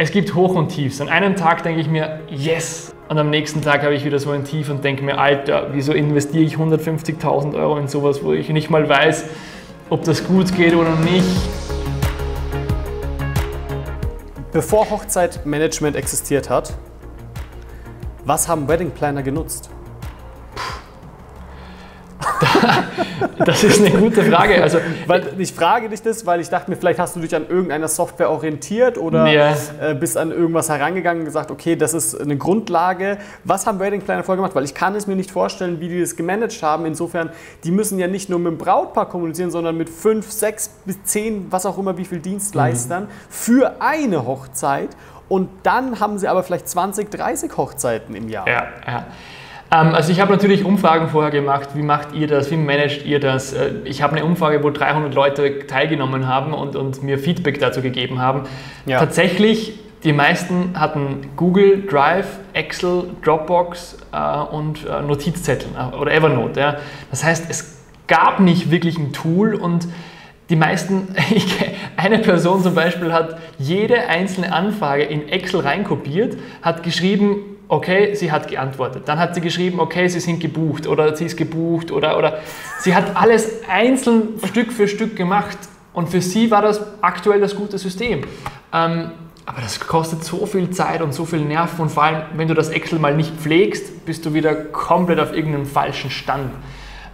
es gibt Hoch und Tiefs. An einem Tag denke ich mir, yes. Und am nächsten Tag habe ich wieder so ein Tief und denke mir, Alter, wieso investiere ich 150.000 Euro in sowas, wo ich nicht mal weiß, ob das gut geht oder nicht. Bevor Hochzeitmanagement existiert hat, was haben Wedding Planner genutzt? Das ist eine gute Frage. Also, weil, ich frage dich das, weil ich dachte mir, vielleicht hast du dich an irgendeiner Software orientiert oder ja. äh, bist an irgendwas herangegangen und gesagt, okay, das ist eine Grundlage. Was haben Wedding Planner vorher gemacht? Weil ich kann es mir nicht vorstellen, wie die das gemanagt haben. Insofern, die müssen ja nicht nur mit dem Brautpaar kommunizieren, sondern mit fünf, sechs bis zehn, was auch immer, wie viel Dienstleistern mhm. für eine Hochzeit. Und dann haben sie aber vielleicht 20, 30 Hochzeiten im Jahr. Ja, ja. Ähm, also ich habe natürlich Umfragen vorher gemacht. Wie macht ihr das? Wie managt ihr das? Äh, ich habe eine Umfrage, wo 300 Leute teilgenommen haben und, und mir Feedback dazu gegeben haben. Ja. Tatsächlich, die meisten hatten Google Drive, Excel, Dropbox äh, und äh, Notizzettel äh, oder Evernote. Ja. Das heißt, es gab nicht wirklich ein Tool und die meisten, eine Person zum Beispiel hat jede einzelne Anfrage in Excel reinkopiert, hat geschrieben, okay, sie hat geantwortet. Dann hat sie geschrieben, okay, sie sind gebucht oder sie ist gebucht oder, oder sie hat alles einzeln Stück für Stück gemacht und für sie war das aktuell das gute System. Ähm, aber das kostet so viel Zeit und so viel Nerven und vor allem, wenn du das Excel mal nicht pflegst, bist du wieder komplett auf irgendeinem falschen Stand.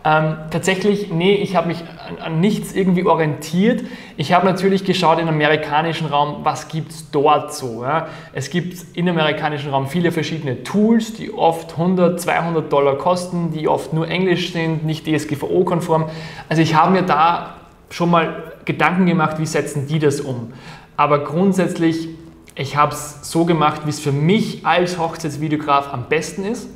Ähm, tatsächlich, nee, ich habe mich an, an, nichts irgendwie orientiert. Ich habe natürlich geschaut im amerikanischen Raum, was gibt es dort so. Ja? Es gibt im amerikanischen Raum viele verschiedene Tools, die oft 100, 200 Dollar kosten, die oft nur Englisch sind, nicht DSGVO-konform. Also ich habe mir da schon mal Gedanken gemacht, wie setzen die das um. Aber grundsätzlich, ich habe es so gemacht, wie es für mich als Hochzeitsvideograf am besten ist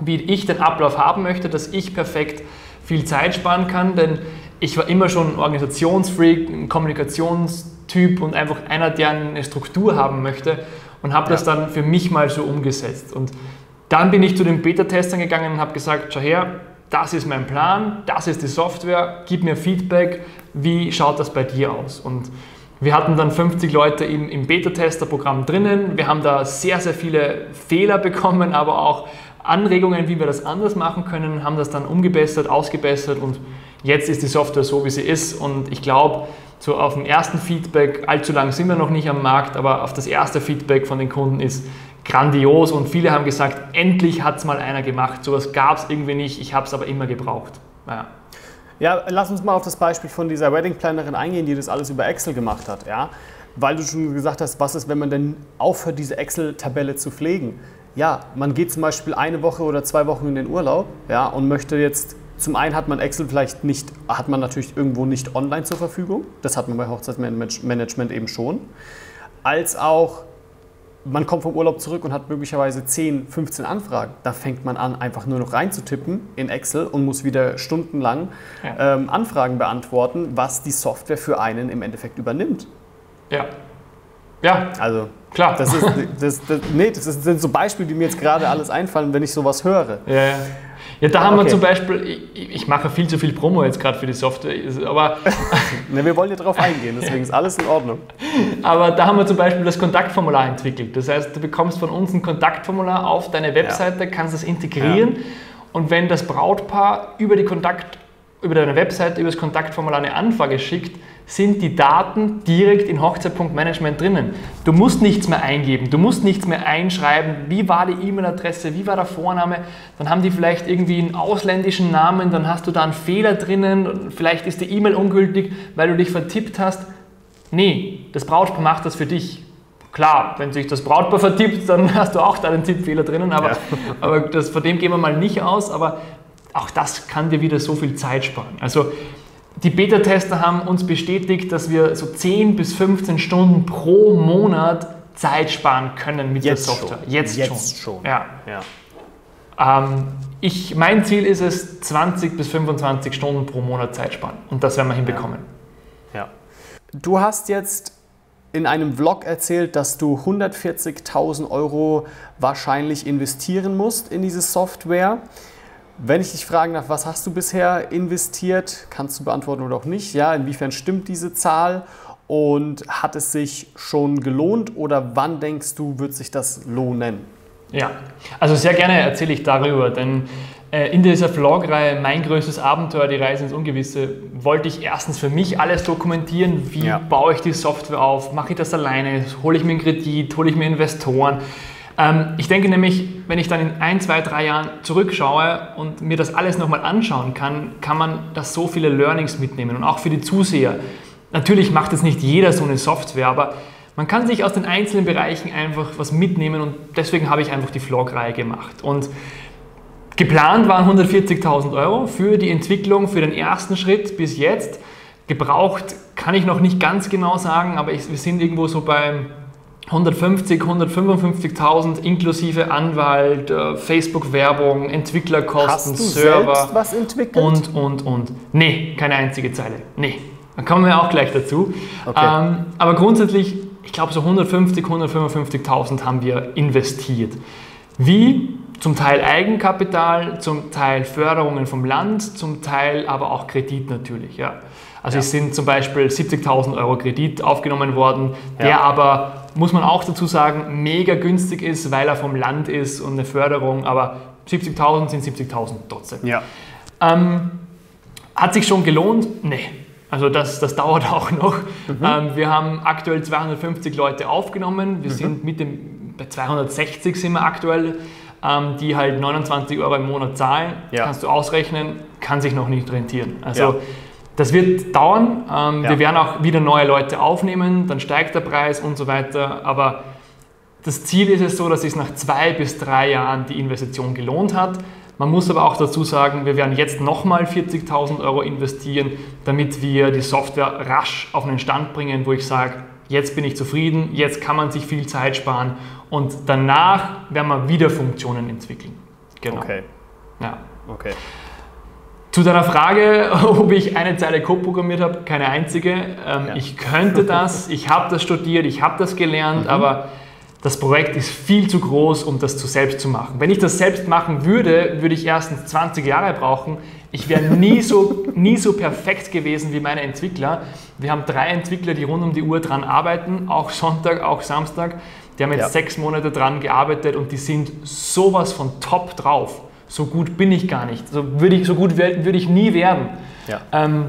wie ich den Ablauf haben möchte, dass ich perfekt viel Zeit sparen kann, denn ich war immer schon ein Organisationsfreak, ein Kommunikationstyp und einfach einer, der eine Struktur haben möchte und habe ja. das dann für mich mal so umgesetzt. Und dann bin ich zu den Beta-Testern gegangen und habe gesagt, schau her, das ist mein Plan, das ist die Software, gib mir Feedback, wie schaut das bei dir aus? Und wir hatten dann 50 Leute im, im Beta-Tester-Programm drinnen. Wir haben da sehr, sehr viele Fehler bekommen, aber auch Anregungen, wie wir das anders machen können, haben das dann umgebessert, ausgebessert und jetzt ist die Software so, wie sie ist. Und ich glaube, so auf dem ersten Feedback, allzu lang sind wir noch nicht am Markt, aber auf das erste Feedback von den Kunden ist grandios und viele haben gesagt, endlich hat es mal einer gemacht. Sowas gab es irgendwie nicht, ich habe es aber immer gebraucht. Ja. ja, lass uns mal auf das Beispiel von dieser Wedding Plannerin eingehen, die das alles über Excel gemacht hat. Ja? Weil du schon gesagt hast, was ist, wenn man denn aufhört, diese Excel-Tabelle zu pflegen? Ja, man geht zum Beispiel eine Woche oder zwei Wochen in den Urlaub ja, und möchte jetzt, zum einen hat man Excel vielleicht nicht, hat man natürlich irgendwo nicht online zur Verfügung, das hat man bei Hochzeitsmanagement eben schon, als auch man kommt vom Urlaub zurück und hat möglicherweise 10, 15 Anfragen. Da fängt man an, einfach nur noch reinzutippen in Excel und muss wieder stundenlang ja. ähm, Anfragen beantworten, was die Software für einen im Endeffekt übernimmt. Ja. Ja. Also Klar. Das, ist, das, das, nee, das sind so Beispiele, die mir jetzt gerade alles einfallen, wenn ich sowas höre. Ja, ja. Ja, da haben okay. wir zum Beispiel, ich, ich, mache viel zu viel Promo jetzt gerade für die Software, aber... ne, wir wollen ja darauf eingehen, deswegen ist alles in Ordnung. Aber da haben wir zum Beispiel das Kontaktformular entwickelt. Das heißt, du bekommst von uns ein Kontaktformular auf deine Webseite, ja. kannst das integrieren ja. und wenn das Brautpaar über, die Kontakt, über deine Webseite, über das Kontaktformular eine Anfrage schickt, sind die Daten direkt in Hochzeit.management drinnen. Du musst nichts mehr eingeben, du musst nichts mehr einschreiben, wie war die E-Mail-Adresse, wie war der Vorname, dann haben die vielleicht irgendwie einen ausländischen Namen, dann hast du da einen Fehler drinnen, vielleicht ist die E-Mail ungültig, weil du dich vertippt hast. Nee, das Brautpaar macht das für dich. Klar, wenn sich das Brautpaar vertippt, dann hast du auch da einen Tippfehler drinnen, aber, ja. aber das, von dem gehen wir mal nicht aus, aber auch das kann dir wieder so viel Zeit sparen. Also die Beta-Tester haben uns bestätigt, dass wir so 10 bis 15 Stunden pro Monat Zeit sparen können mit Jetzt der Software. Schon. Jetzt, Jetzt schon. schon. Ja. ja. Ähm, ich, mein Ziel ist es, 20 bis 25 Stunden pro Monat Zeit sparen. Und das werden wir hinbekommen. Ja. ja. Du hast jetzt in einem Vlog erzählt, dass du 140.000 Euro wahrscheinlich investieren musst in diese Software. Wenn ich dich fragen darf, was hast du bisher investiert, kannst du beantworten oder auch nicht. Ja, inwiefern stimmt diese Zahl? Und hat es sich schon gelohnt oder wann denkst du, wird sich das lohnen? Ja, also sehr gerne erzähle ich darüber, denn äh, in dieser Vlog-Reihe Mein größtes Abenteuer, die Reise ins Ungewisse, wollte ich erstens für mich alles dokumentieren. Wie ja. baue ich die Software auf? Mache ich das alleine? Hole ich mir einen Kredit? Hole ich mir Investoren? Ähm, ich denke nämlich, wenn ich dann in ein, zwei, drei Jahren zurückschaue und mir das alles nochmal anschauen kann, kann man das so viele Learnings mitnehmen und auch für die Zuseher. Natürlich macht es nicht jeder so eine Software, aber man kann sich aus den einzelnen Bereichen einfach was mitnehmen und deswegen habe ich einfach die Vlog-Reihe gemacht. Und geplant waren 140.000 Euro für die Entwicklung, für den ersten Schritt bis jetzt. Gebraucht kann ich noch nicht ganz genau sagen, aber ich, wir sind irgendwo so bei 150, 155.000 inklusive Anwalt, äh, Facebook-Werbung, Entwicklerkosten, Hast du Server. Selbst was entwickelt? Und, und, und. Nee, keine einzige Zeile. Nee. Da kommen wir auch gleich dazu. Okay. Ähm, aber grundsätzlich, ich glaube, so 150, 155.000 haben wir investiert. Wie? Zum Teil Eigenkapital, zum Teil Förderungen vom Land, zum Teil aber auch Kredit natürlich. Ja. Also ja. es sind zum Beispiel 70.000 Euro Kredit aufgenommen worden, der ja. aber, muss man auch dazu sagen, mega günstig ist, weil er vom Land ist und eine Förderung, aber 70.000 sind 70.000 trotzdem. Ja. Ähm, hat sich schon gelohnt? Nee. Also das, das dauert auch noch. Mhm. Ähm, wir haben aktuell 250 Leute aufgenommen. Wir mhm. sind mit dem, bei 260 sind wir aktuell, ähm, die halt 29 Euro im Monat zahlen. Ja. Kannst du ausrechnen, kann sich noch nicht rentieren. Also ja. Das wird dauern. Ähm, ja. Wir werden auch wieder neue Leute aufnehmen, dann steigt der Preis und so weiter. Aber das Ziel ist es so, dass es nach zwei bis drei Jahren die Investition gelohnt hat. Man muss aber auch dazu sagen, wir werden jetzt nochmal 40.000 Euro investieren, damit wir die Software rasch auf einen Stand bringen, wo ich sage, jetzt bin ich zufrieden, jetzt kann man sich viel Zeit sparen und danach werden wir wieder Funktionen entwickeln. Genau. Okay. Ja. Okay. Zu deiner Frage, ob ich eine Zeile Code programmiert habe, keine einzige. Ähm, ja. Ich könnte das, ich habe das studiert, ich habe das gelernt, mhm. aber das Projekt ist viel zu groß, um das zu selbst zu machen. Wenn ich das selbst machen würde, würde ich erstens 20 Jahre brauchen. Ich wäre nie so, nie so perfekt gewesen wie meine Entwickler. Wir haben drei Entwickler, die rund um die Uhr dran arbeiten, auch Sonntag, auch Samstag. Die haben jetzt ja. sechs Monate dran gearbeitet und die sind sowas von top drauf so gut bin ich gar nicht. So, würde ich, so gut würde ich nie werden. Ja. Ähm,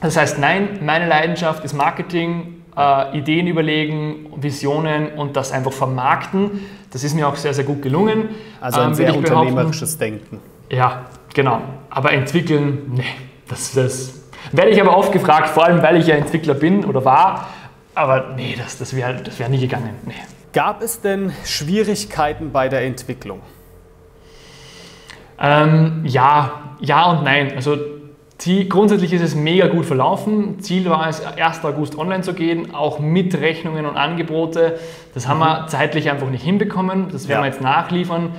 das heißt, nein, meine Leidenschaft ist Marketing, äh, Ideen überlegen, Visionen und das einfach vermarkten. Das ist mir auch sehr, sehr gut gelungen. Also ein ähm, sehr unternehmerisches Denken. Ja, genau. Aber entwickeln, nee, das, das werde ich aber oft gefragt, vor allem weil ich ja Entwickler bin oder war. Aber nee, das, das wäre das wär nie gegangen. Nee. Gab es denn Schwierigkeiten bei der Entwicklung? Ähm, ja, ja und nein. Also grundsätzlich ist es mega gut verlaufen. Ziel war es, 1. August online zu gehen, auch mit Rechnungen und Angebote. Das haben wir mhm. zeitlich einfach nicht hinbekommen. Das werden ja. wir jetzt nachliefern.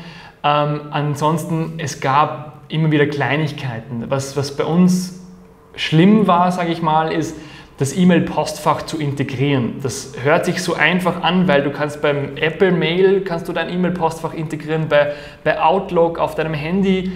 Ähm, ansonsten, es gab immer wieder Kleinigkeiten. Was, was bei uns schlimm war, sage ich mal, ist, das E-Mail-Postfach zu integrieren. Das hört sich so einfach an, weil du kannst beim Apple Mail kannst du dein E-Mail-Postfach integrieren, bei, bei Outlook auf deinem Handy,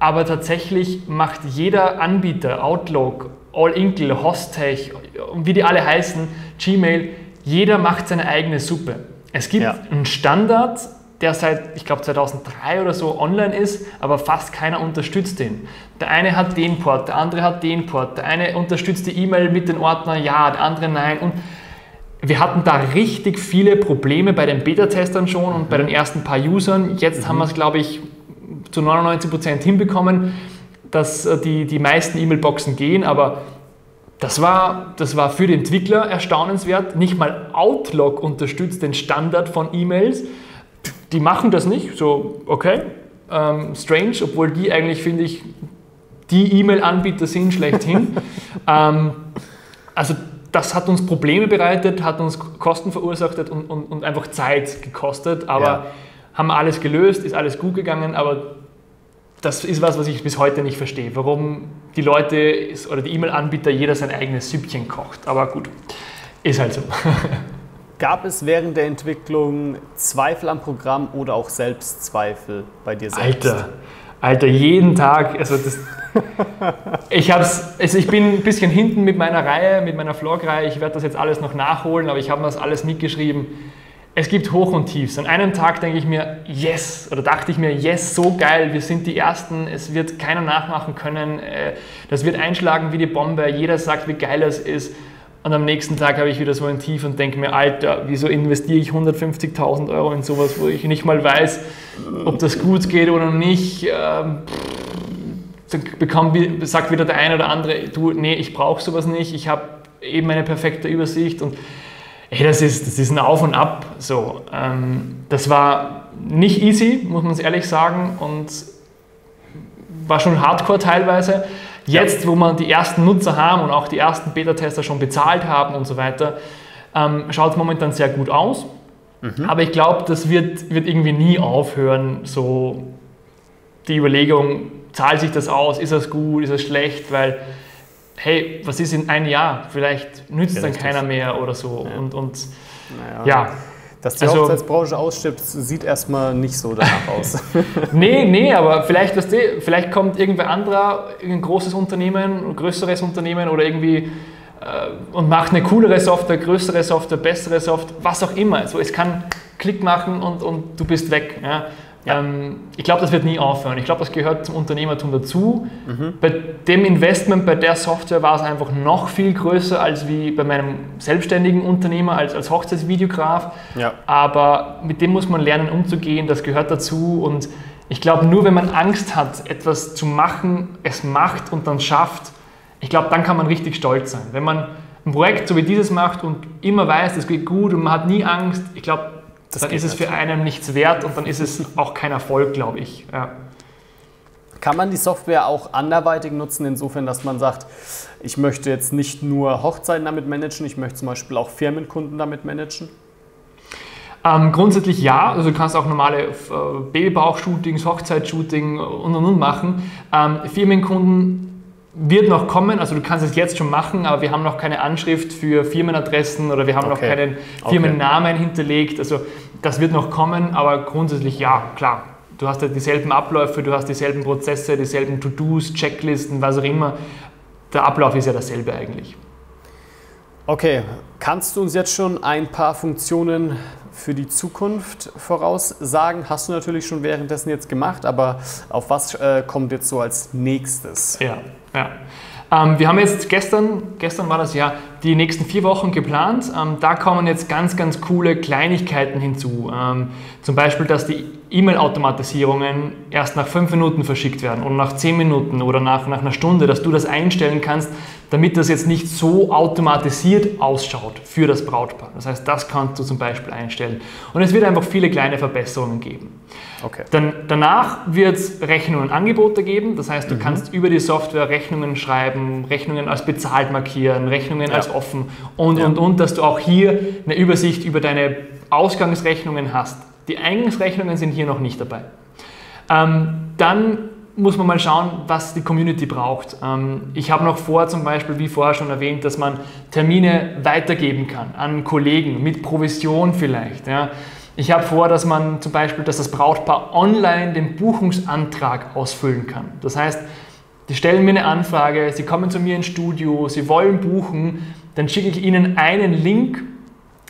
aber tatsächlich macht jeder Anbieter, Outlook, All-Inkle, Hostech wie die alle heißen, Gmail, jeder macht seine eigene Suppe. Es gibt ja. einen Standard, der seit, ich glaube, 2003 oder so online ist, aber fast keiner unterstützt den. Der eine hat den Port, der andere hat den Port, der eine unterstützt die E-Mail mit den Ordner ja, der andere nein. Und wir hatten da richtig viele Probleme bei den Beta-Testern schon und bei den ersten paar Usern. Jetzt mhm. haben wir es, glaube ich, zu 99 Prozent hinbekommen, dass äh, die, die meisten E-Mail-Boxen gehen, aber das war, das war für die Entwickler erstaunenswert. Nicht mal Outlook unterstützt den Standard von E-Mails die machen das nicht, so okay, ähm, strange, obwohl die eigentlich, finde ich, die E-Mail-Anbieter sind schlechthin. ähm, also das hat uns Probleme bereitet, hat uns Kosten verursacht und, und, und einfach Zeit gekostet, aber ja. haben alles gelöst, ist alles gut gegangen, aber das ist was, was ich bis heute nicht verstehe, warum die Leute oder die E-Mail-Anbieter jeder sein eigenes Süppchen kocht. Aber gut, ist halt so. Gab es während der Entwicklung Zweifel am Programm oder auch Selbstzweifel bei dir selbst? Alter, Alter, jeden Tag, also das, ich hab's, also ich bin ein bisschen hinten mit meiner Reihe, mit meiner Vlog-Reihe, ich werde das jetzt alles noch nachholen, aber ich habe das alles mitgeschrieben. Es gibt Hoch und Tiefs. An einem Tag denke ich mir, yes, oder dachte ich mir, yes, so geil, wir sind die Ersten, es wird keiner nachmachen können, äh, das wird einschlagen wie die Bombe, jeder sagt, wie geil es ist. Und am nächsten Tag habe ich wieder so ein Tief und denke mir, Alter, wieso investiere ich 150.000 Euro in sowas, wo ich nicht mal weiß, ob das gut geht oder nicht. Ähm, dann bekommt, sagt wieder der eine oder andere, du, nee, ich brauche sowas nicht, ich habe eben eine perfekte Übersicht und hey, das ist, das ist ein Auf und Ab. So, ähm, das war nicht easy, muss man es ehrlich sagen, und war schon hardcore teilweise. Jetzt, wo wir die ersten Nutzer haben und auch die ersten Beta-Tester schon bezahlt haben und so weiter, ähm, schaut es momentan sehr gut aus. Mhm. Aber ich glaube, das wird, wird irgendwie nie aufhören, so die Überlegung, zahlt sich das aus, ist das gut, ist das schlecht, weil hey, was ist in einem Jahr? Vielleicht nützt ja, dann keiner mehr oder so. Ja. Und, und naja. ja. Dass die also, Hochzeitsbranche ausstirbt, sieht erstmal nicht so danach aus. nee, nee, aber vielleicht, weißt du, vielleicht kommt irgendwer anderer, ein großes Unternehmen, ein größeres Unternehmen oder irgendwie äh, und macht eine coolere Software, größere Software, bessere Software, was auch immer. Also es kann Klick machen und, und du bist weg. Ja? Ja. Ähm, ich glaube, das wird nie aufhören. Ich glaube, das gehört zum Unternehmertum dazu. Mhm. Bei dem Investment bei der Software war es einfach noch viel größer als wie bei meinem selbstständigen Unternehmer als, als Hochzeitsvideograf. Ja. Aber mit dem muss man lernen umzugehen, das gehört dazu. Und ich glaube, nur wenn man Angst hat, etwas zu machen, es macht und dann schafft, ich glaube, dann kann man richtig stolz sein. Wenn man ein Projekt so wie dieses macht und immer weiß, es geht gut und man hat nie Angst, ich glaube, das dann ist es für einen nichts wert und dann ist es auch kein Erfolg, glaube ich. Ja. Kann man die Software auch anderweitig nutzen, insofern, dass man sagt, ich möchte jetzt nicht nur Hochzeiten damit managen, ich möchte zum Beispiel auch Firmenkunden damit managen? Ähm, grundsätzlich ja, also du kannst auch normale äh, Babybauch-Shootings, Hochzeitsshooting und und und machen. Ähm, Firmenkunden wird noch kommen, also du kannst es jetzt schon machen, aber wir haben noch keine Anschrift für Firmenadressen oder wir haben okay. noch keinen Firmennamen okay. hinterlegt. Also das wird noch kommen, aber grundsätzlich ja, klar. Du hast ja dieselben Abläufe, du hast dieselben Prozesse, dieselben To-Dos, Checklisten, was auch immer. Der Ablauf ist ja dasselbe eigentlich. Okay, kannst du uns jetzt schon ein paar Funktionen für die Zukunft voraussagen? Hast du natürlich schon währenddessen jetzt gemacht, aber auf was äh, kommt jetzt so als nächstes? Ja, ja. Ähm, wir haben jetzt gestern, gestern war das ja, die nächsten vier Wochen geplant. Ähm, da kommen jetzt ganz, ganz coole Kleinigkeiten hinzu. Ähm, zum Beispiel, dass die E-Mail-Automatisierungen erst nach fünf Minuten verschickt werden oder nach zehn Minuten oder nach, nach einer Stunde, dass du das einstellen kannst, damit das jetzt nicht so automatisiert ausschaut für das Brautpaar. Das heißt, das kannst du zum Beispiel einstellen. Und es wird einfach viele kleine Verbesserungen geben. Okay. Dann, danach wird es Rechnungen und Angebote geben. Das heißt, du mhm. kannst über die Software Rechnungen schreiben, Rechnungen als bezahlt markieren, Rechnungen ja. als offen und, ja. und, und, dass du auch hier eine Übersicht über deine Ausgangsrechnungen hast. Die Eingangsrechnungen sind hier noch nicht dabei. Ähm, dann muss man mal schauen, was die Community braucht. Ähm, ich habe noch vor, zum Beispiel, wie vorher schon erwähnt, dass man Termine weitergeben kann an Kollegen mit Provision vielleicht. Ich habe vor, dass man zum Beispiel, dass das Brautpaar online den Buchungsantrag ausfüllen kann. Das heißt, die stellen mir eine Anfrage, sie kommen zu mir ins Studio, sie wollen buchen, dann schicke ich ihnen einen Link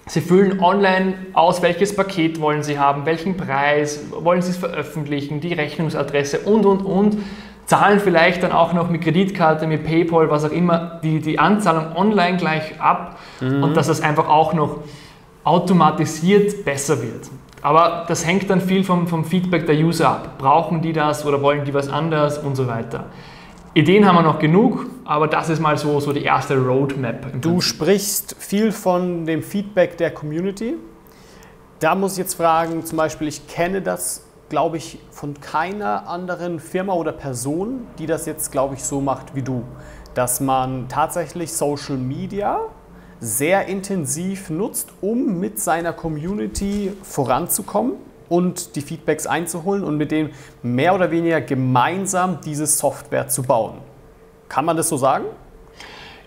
Sie füllen online aus, welches Paket wollen Sie haben, welchen Preis, wollen Sie es veröffentlichen, die Rechnungsadresse und, und, und. Zahlen vielleicht dann auch noch mit Kreditkarte, mit PayPal, was auch immer, die, die Anzahlung online gleich ab mhm. und dass es einfach auch noch automatisiert besser wird. Aber das hängt dann viel vom, vom Feedback der User ab. Brauchen die das oder wollen die was anderes und so weiter. Ideen haben wir noch genug, aber das ist mal so, so die erste Roadmap. Du sprichst viel von dem Feedback der Community. Da muss ich jetzt fragen, zum Beispiel, ich kenne das, glaube ich, von keiner anderen Firma oder Person, die das jetzt, glaube ich, so macht wie du. Dass man tatsächlich Social Media sehr intensiv nutzt, um mit seiner Community voranzukommen und die Feedbacks einzuholen und mit denen mehr oder weniger gemeinsam diese Software zu bauen. Kann man das so sagen?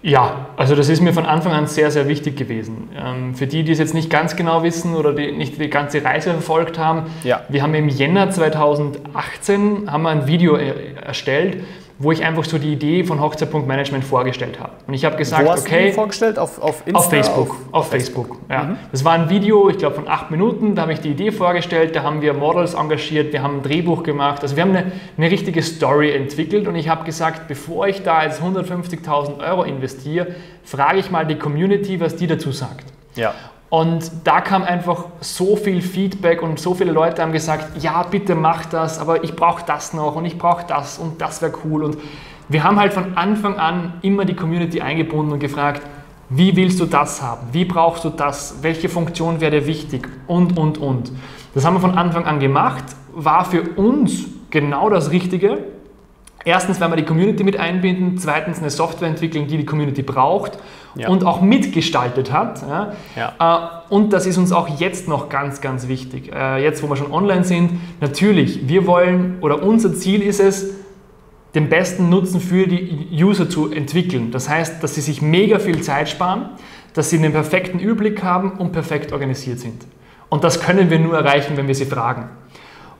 Ja, also das ist mir von Anfang an sehr, sehr wichtig gewesen. Ähm, für die, die es jetzt nicht ganz genau wissen oder die nicht die ganze Reise verfolgt haben, ja. wir haben im Jänner 2018 haben wir ein Video erstellt, wo ich einfach so die Idee von Hochzeit.management vorgestellt habe. Und ich habe gesagt, wo hast okay. Du vorgestellt? Auf, auf, Insta, auf Facebook. Auf, auf Facebook, Facebook. ja. Mhm. Das war ein Video, ich glaube, von acht Minuten. Da habe ich die Idee vorgestellt, da haben wir Models engagiert, wir haben ein Drehbuch gemacht. Also wir haben eine, eine richtige Story entwickelt und ich habe gesagt, bevor ich da jetzt 150.000 Euro investiere, frage ich mal die Community, was die dazu sagt. Ja. Und da kam einfach so viel Feedback und so viele Leute haben gesagt, ja, bitte mach das, aber ich brauche das noch und ich brauche das und das wäre cool. Und wir haben halt von Anfang an immer die Community eingebunden und gefragt, wie willst du das haben? Wie brauchst du das? Welche Funktion wäre dir wichtig? Und, und, und. Das haben wir von Anfang an gemacht, war für uns genau das Richtige. Erstens, weil wir die Community mit einbinden, zweitens eine Software entwickeln, die die Community braucht ja. und auch mitgestaltet hat. Ja. Ja. Äh, und das ist uns auch jetzt noch ganz, ganz wichtig. Äh, jetzt, wo wir schon online sind, natürlich, wir wollen oder unser Ziel ist es, den besten Nutzen für die User zu entwickeln. Das heißt, dass sie sich mega viel Zeit sparen, dass sie einen perfekten Überblick haben und perfekt organisiert sind. Und das können wir nur erreichen, wenn wir sie fragen.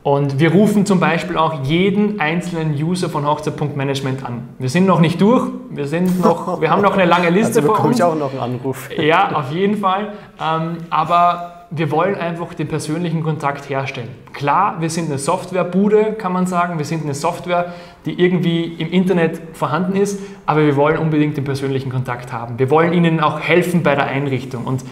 Und wir rufen zum Beispiel auch jeden einzelnen User von Hochzeit.management an. Wir sind noch nicht durch, wir, sind noch, wir haben noch eine lange Liste also vor uns. ich auch noch einen Anruf. Ja, auf jeden Fall. Ähm, aber wir wollen einfach den persönlichen Kontakt herstellen. Klar, wir sind eine Softwarebude, kann man sagen. Wir sind eine Software, die irgendwie im Internet vorhanden ist, aber wir wollen unbedingt den persönlichen Kontakt haben. Wir wollen Ihnen auch helfen bei der Einrichtung. Und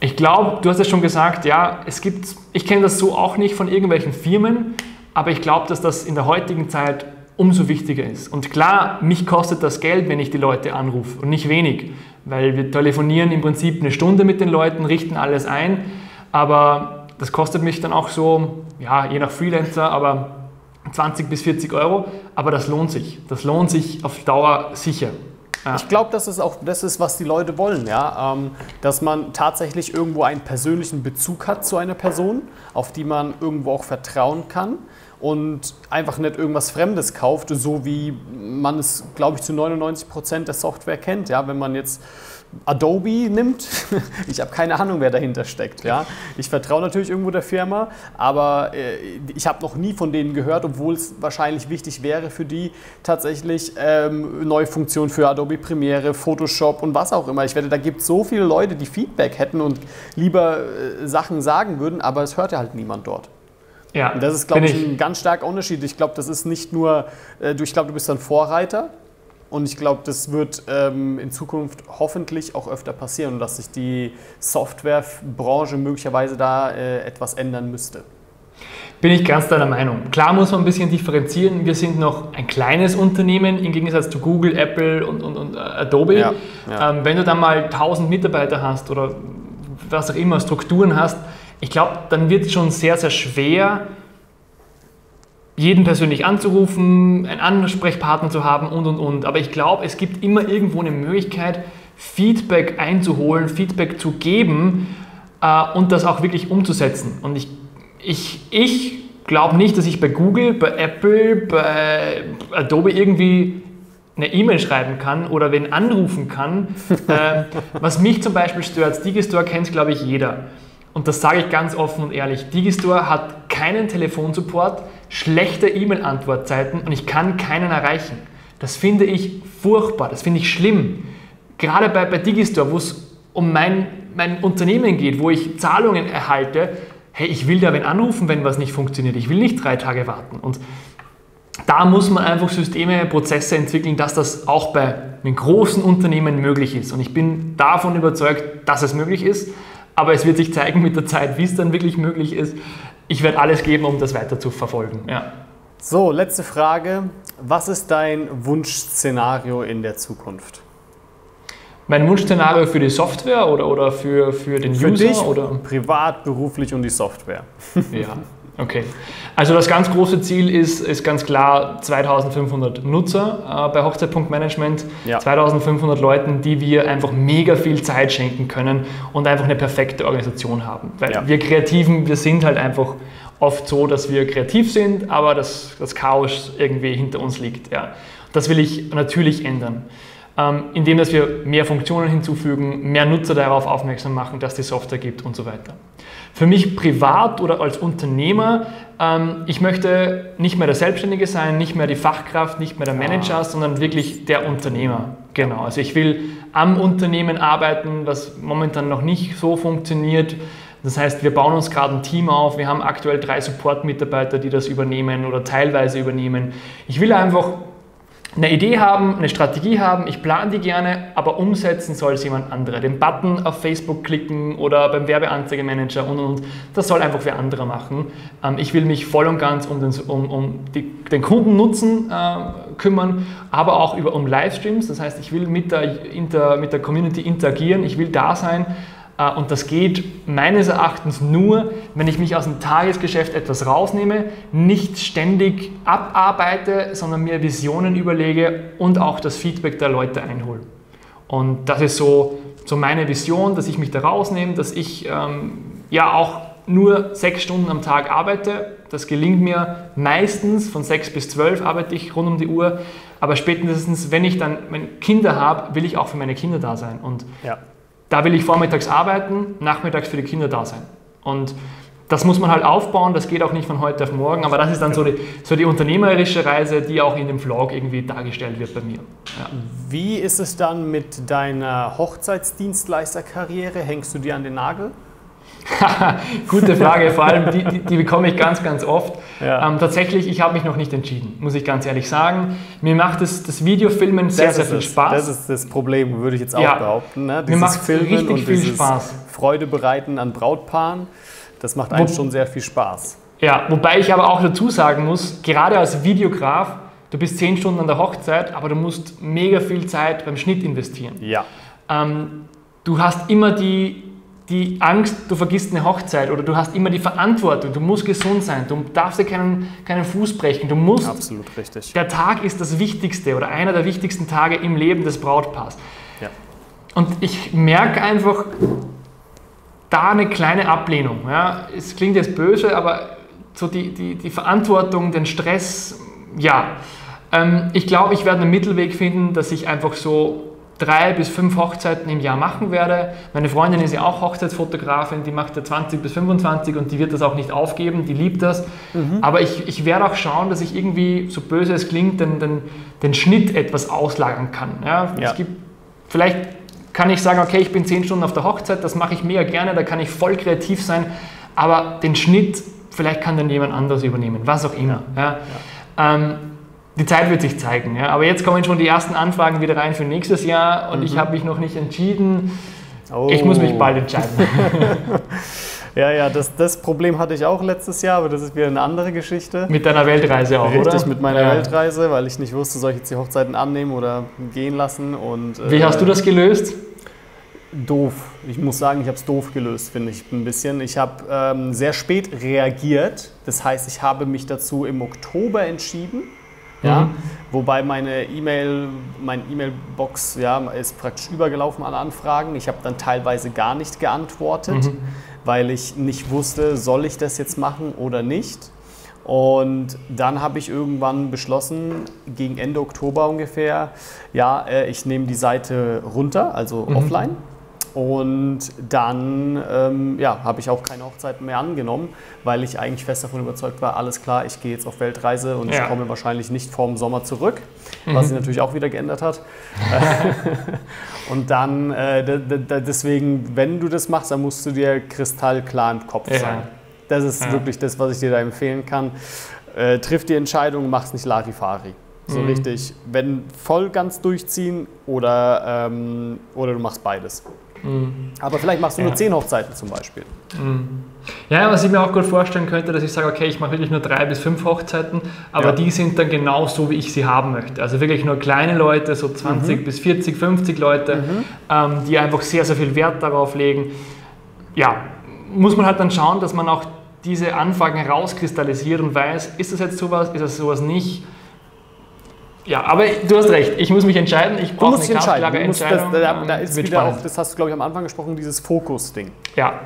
ich glaube, du hast es schon gesagt, ja, es gibt, ich kenne das so auch nicht von irgendwelchen Firmen, aber ich glaube, dass das in der heutigen Zeit umso wichtiger ist. Und klar, mich kostet das Geld, wenn ich die Leute anrufe und nicht wenig, weil wir telefonieren im Prinzip eine Stunde mit den Leuten, richten alles ein, aber das kostet mich dann auch so, ja, je nach Freelancer, aber 20 bis 40 Euro, aber das lohnt sich. Das lohnt sich auf Dauer sicher. Ja. Ich glaube, das ist auch das ist, was die Leute wollen, ja, ähm, dass man tatsächlich irgendwo einen persönlichen Bezug hat zu einer Person, auf die man irgendwo auch vertrauen kann und einfach nicht irgendwas Fremdes kauft, so wie man es, glaube ich, zu 99 Prozent der Software kennt. Ja, wenn man jetzt Adobe nimmt. Ich habe keine Ahnung, wer dahinter steckt. Ja? Ich vertraue natürlich irgendwo der Firma, aber äh, ich habe noch nie von denen gehört, obwohl es wahrscheinlich wichtig wäre für die tatsächlich ähm, neue Funktionen für Adobe Premiere, Photoshop und was auch immer. Ich wette, da gibt es so viele Leute, die Feedback hätten und lieber äh, Sachen sagen würden, aber es hört ja halt niemand dort. Ja, und das ist, glaube ich, ein ganz starker Unterschied. Ich glaube, das ist nicht nur, äh, du, ich glaube, du bist ein Vorreiter und ich glaube, das wird ähm, in Zukunft hoffentlich auch öfter passieren dass sich die Softwarebranche möglicherweise da äh, etwas ändern müsste. Bin ich ganz deiner Meinung. Klar muss man ein bisschen differenzieren. Wir sind noch ein kleines Unternehmen im Gegensatz zu Google, Apple und, und, und äh, Adobe. Ja, ja. Ähm, wenn du dann mal 1000 Mitarbeiter hast oder was auch immer, Strukturen hast, ich glaube, dann wird es schon sehr, sehr schwer, jeden persönlich anzurufen, einen Ansprechpartner zu haben und und und. Aber ich glaube, es gibt immer irgendwo eine Möglichkeit, Feedback einzuholen, Feedback zu geben äh, und das auch wirklich umzusetzen. Und ich, ich, ich glaube nicht, dass ich bei Google, bei Apple, bei Adobe irgendwie eine E-Mail schreiben kann oder wen anrufen kann. äh, was mich zum Beispiel stört, Digistore kennt, glaube ich, jeder. Und das sage ich ganz offen und ehrlich. Digistore hat keinen Telefonsupport, schlechte E-Mail-Antwortzeiten und ich kann keinen erreichen. Das finde ich furchtbar, das finde ich schlimm. Gerade bei, bei Digistore, wo es um mein, mein Unternehmen geht, wo ich Zahlungen erhalte, hey, ich will da wen anrufen, wenn was nicht funktioniert. Ich will nicht drei Tage warten. Und da muss man einfach Systeme, Prozesse entwickeln, dass das auch bei einem großen Unternehmen möglich ist. Und ich bin davon überzeugt, dass es möglich ist. Aber es wird sich zeigen mit der Zeit, wie es dann wirklich möglich ist ich werde alles geben, um das weiter zu verfolgen. Ja. So, letzte Frage. Was ist dein Wunschszenario in der Zukunft? Mein Wunschszenario für die Software oder, oder für, für den für User? Dich, oder? Privat, beruflich und die Software. Ja, okay. Also das ganz große Ziel ist, ist ganz klar 2500 Nutzer äh, bei Hochzeit.management, ja. 2500 Leuten, die wir einfach mega viel Zeit schenken können und einfach eine perfekte Organisation haben. Weil ja. wir Kreativen, wir sind halt einfach oft so, dass wir kreativ sind, aber das, das Chaos irgendwie hinter uns liegt. Ja. Das will ich natürlich ändern. ähm, indem dass wir mehr Funktionen hinzufügen, mehr Nutzer darauf aufmerksam machen, dass die Software gibt und so weiter. Für mich privat oder als Unternehmer, ähm, ich möchte nicht mehr der Selbstständige sein, nicht mehr die Fachkraft, nicht mehr der Manager, ah. sondern wirklich der Unternehmer. Genau. Also ich will am Unternehmen arbeiten, was momentan noch nicht so funktioniert. Das heißt, wir bauen uns gerade ein Team auf. Wir haben aktuell drei Support-Mitarbeiter, die das übernehmen oder teilweise übernehmen. Ich will einfach eine Idee haben, eine Strategie haben, ich plane die gerne, aber umsetzen soll es jemand anderer. Den Button auf Facebook klicken oder beim Werbeanzeigemanager und, und, das soll einfach wer anderer machen. Ähm, ich will mich voll und ganz um den, um, um die, den Kundennutzen äh, kümmern, aber auch über, um Livestreams. Das heißt, ich will mit der, inter, mit der Community interagieren, ich will da sein und das geht meines Erachtens nur, wenn ich mich aus dem Tagesgeschäft etwas rausnehme, nicht ständig abarbeite, sondern mir Visionen überlege und auch das Feedback der Leute einhole. Und das ist so, so meine Vision, dass ich mich da rausnehme, dass ich ähm, ja auch nur sechs Stunden am Tag arbeite. Das gelingt mir meistens, von sechs bis zwölf arbeite ich rund um die Uhr. Aber spätestens, wenn ich dann Kinder habe, will ich auch für meine Kinder da sein. Und ja. Da will ich vormittags arbeiten, nachmittags für die Kinder da sein. Und das muss man halt aufbauen, das geht auch nicht von heute auf morgen, aber das ist dann so die, so die unternehmerische Reise, die auch in dem Vlog irgendwie dargestellt wird bei mir. Ja. Wie ist es dann mit deiner Hochzeitsdienstleisterkarriere? Hängst du dir an den Nagel? Gute Frage, vor allem die, die, die, bekomme ich ganz, ganz oft. Ja. Ähm, tatsächlich, ich habe mich noch nicht entschieden, muss ich ganz ehrlich sagen. Mir macht das, das Videofilmen sehr, sehr viel es. Spaß. Das ist das Problem, würde ich jetzt auch ja. behaupten. Ne? Mir macht Filmen richtig und viel Spaß. Freude bereiten an Brautpaaren, das macht einem Wo, schon sehr viel Spaß. Ja, wobei ich aber auch dazu sagen muss, gerade als Videograf, du bist zehn Stunden an der Hochzeit, aber du musst mega viel Zeit beim Schnitt investieren. Ja. Ähm, du hast immer die die Angst, du vergisst eine Hochzeit oder du hast immer die Verantwortung, du musst gesund sein, du darfst dir keinen, keinen Fuß brechen, du musst. Absolut richtig. Der Tag ist das Wichtigste oder einer der wichtigsten Tage im Leben des Brautpaars. Ja. Und ich merke einfach da eine kleine Ablehnung. Ja. Es klingt jetzt böse, aber so die, die, die Verantwortung, den Stress, ja. Ähm, ich glaube, ich werde einen Mittelweg finden, dass ich einfach so drei bis fünf Hochzeiten im Jahr machen werde. Meine Freundin ist ja auch Hochzeitsfotografin, die macht ja 20 bis 25 und die wird das auch nicht aufgeben, die liebt das. Mhm. Aber ich, ich werde auch schauen, dass ich irgendwie, so böse es klingt, den, den, den Schnitt etwas auslagern kann. Ja, ja. Es gibt, vielleicht kann ich sagen, okay, ich bin zehn Stunden auf der Hochzeit, das mache ich mega gerne, da kann ich voll kreativ sein, aber den Schnitt, vielleicht kann dann jemand anders übernehmen, was auch immer. Ja. Ähm, die Zeit wird sich zeigen. Ja? Aber jetzt kommen schon die ersten Anfragen wieder rein für nächstes Jahr und mhm. ich habe mich noch nicht entschieden. Oh. Ich muss mich bald entscheiden. ja, ja, das, das Problem hatte ich auch letztes Jahr, aber das ist wieder eine andere Geschichte. Mit deiner Weltreise auch, Richtig, oder? Richtig, mit meiner ja. Weltreise, weil ich nicht wusste, soll ich jetzt die Hochzeiten annehmen oder gehen lassen. Und, Wie äh, hast du das gelöst? Doof. Ich muss sagen, ich habe es doof gelöst, finde ich ein bisschen. Ich habe ähm, sehr spät reagiert. Das heißt, ich habe mich dazu im Oktober entschieden ja? Mhm. Wobei meine E-Mail, mein E-Mail-Box ja, ist praktisch übergelaufen an Anfragen. Ich habe dann teilweise gar nicht geantwortet, mhm. weil ich nicht wusste, soll ich das jetzt machen oder nicht. Und dann habe ich irgendwann beschlossen, gegen Ende Oktober ungefähr, ja, äh, ich nehme die Seite runter, also mhm. offline und dann ähm, ja, habe ich auch keine Hochzeiten mehr angenommen, weil ich eigentlich fest davon überzeugt war, alles klar, ich gehe jetzt auf Weltreise und ja. ich komme wahrscheinlich nicht vorm Sommer zurück, mhm. was sich natürlich auch wieder geändert hat. und dann, äh, deswegen, wenn du das machst, dann musst du dir kristallklar im Kopf ja. sein. Das ist ja. wirklich das, was ich dir da empfehlen kann. Äh, triff die Entscheidung, mach's nicht Larifari. So mhm. richtig, wenn voll ganz durchziehen oder, ähm, oder du machst beides. Mhm. Aber vielleicht machst du nur zehn Hochzeiten zum Beispiel. Mhm. Ja, was ich mir auch gut vorstellen könnte, dass ich sage, okay, ich mache wirklich nur drei bis fünf Hochzeiten, aber ja. die sind dann genau so, wie ich sie haben möchte. Also wirklich nur kleine Leute, so 20 mhm. bis 40, 50 Leute, mhm. ähm, die einfach sehr, sehr viel Wert darauf legen. Ja, muss man halt dann schauen, dass man auch diese Anfragen herauskristallisiert und weiß, ist das jetzt sowas, ist das sowas nicht ja, aber du hast recht, ich muss mich entscheiden, ich brauche eine klare Entscheidung. Das, da, da ist wieder spannend. auch, das hast du glaube ich am Anfang gesprochen, dieses Fokus-Ding. Ja.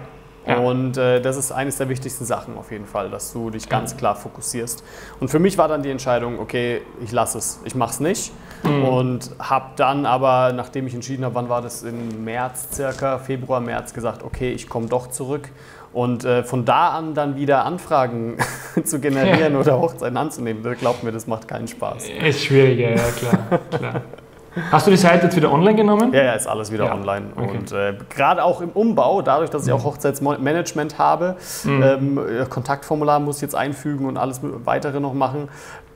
Ja. Und äh, das ist eines der wichtigsten Sachen auf jeden Fall, dass du dich ganz klar fokussierst. Und für mich war dann die Entscheidung, okay, ich lasse es, ich mache es nicht. Mhm. Und habe dann aber, nachdem ich entschieden habe, wann war das, im März circa, Februar, März, gesagt, okay, ich komme doch zurück. Und äh, von da an dann wieder Anfragen zu generieren ja. oder Hochzeiten anzunehmen, glaubt mir, das macht keinen Spaß. Ist schwieriger, ja klar. klar. Hast du die Seite jetzt wieder online genommen? Ja, ja, ist alles wieder ja. online. Okay. Und äh, gerade auch im Umbau, dadurch, dass ich auch Hochzeitsmanagement habe, mhm. ähm, Kontaktformular muss ich jetzt einfügen und alles weitere noch machen.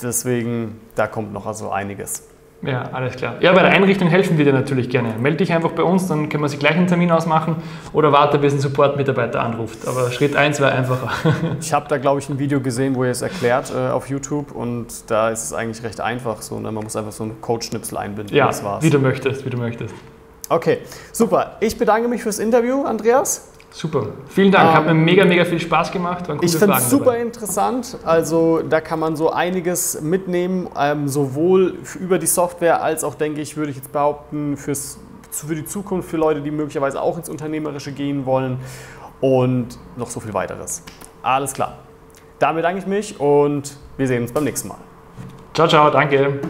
Deswegen, da kommt noch also einiges. Ja, alles klar. Ja, bei der Einrichtung helfen wir dir natürlich gerne. Melde dich einfach bei uns, dann können wir sie gleich einen Termin ausmachen oder warte, bis ein Support-Mitarbeiter anruft. Aber Schritt 1 wäre einfacher. ich habe da, glaube ich, ein Video gesehen, wo ihr es erklärt äh, auf YouTube und da ist es eigentlich recht einfach. So, ne? Man muss einfach so einen Code-Schnipsel einbinden. Ja, das war's. wie du möchtest, wie du möchtest. Okay, super. Ich bedanke mich fürs Interview, Andreas. Super. Vielen Dank. Ähm, Hat mir mega, mega viel Spaß gemacht. ich finde es super dabei. interessant. Also da kann man so einiges mitnehmen, ähm, sowohl über die Software als auch, denke ich, würde ich jetzt behaupten, fürs, für die Zukunft, für Leute, die möglicherweise auch ins Unternehmerische gehen wollen und noch so viel weiteres. Alles klar. Damit danke ich mich und wir sehen uns beim nächsten Mal. Ciao, ciao. Danke.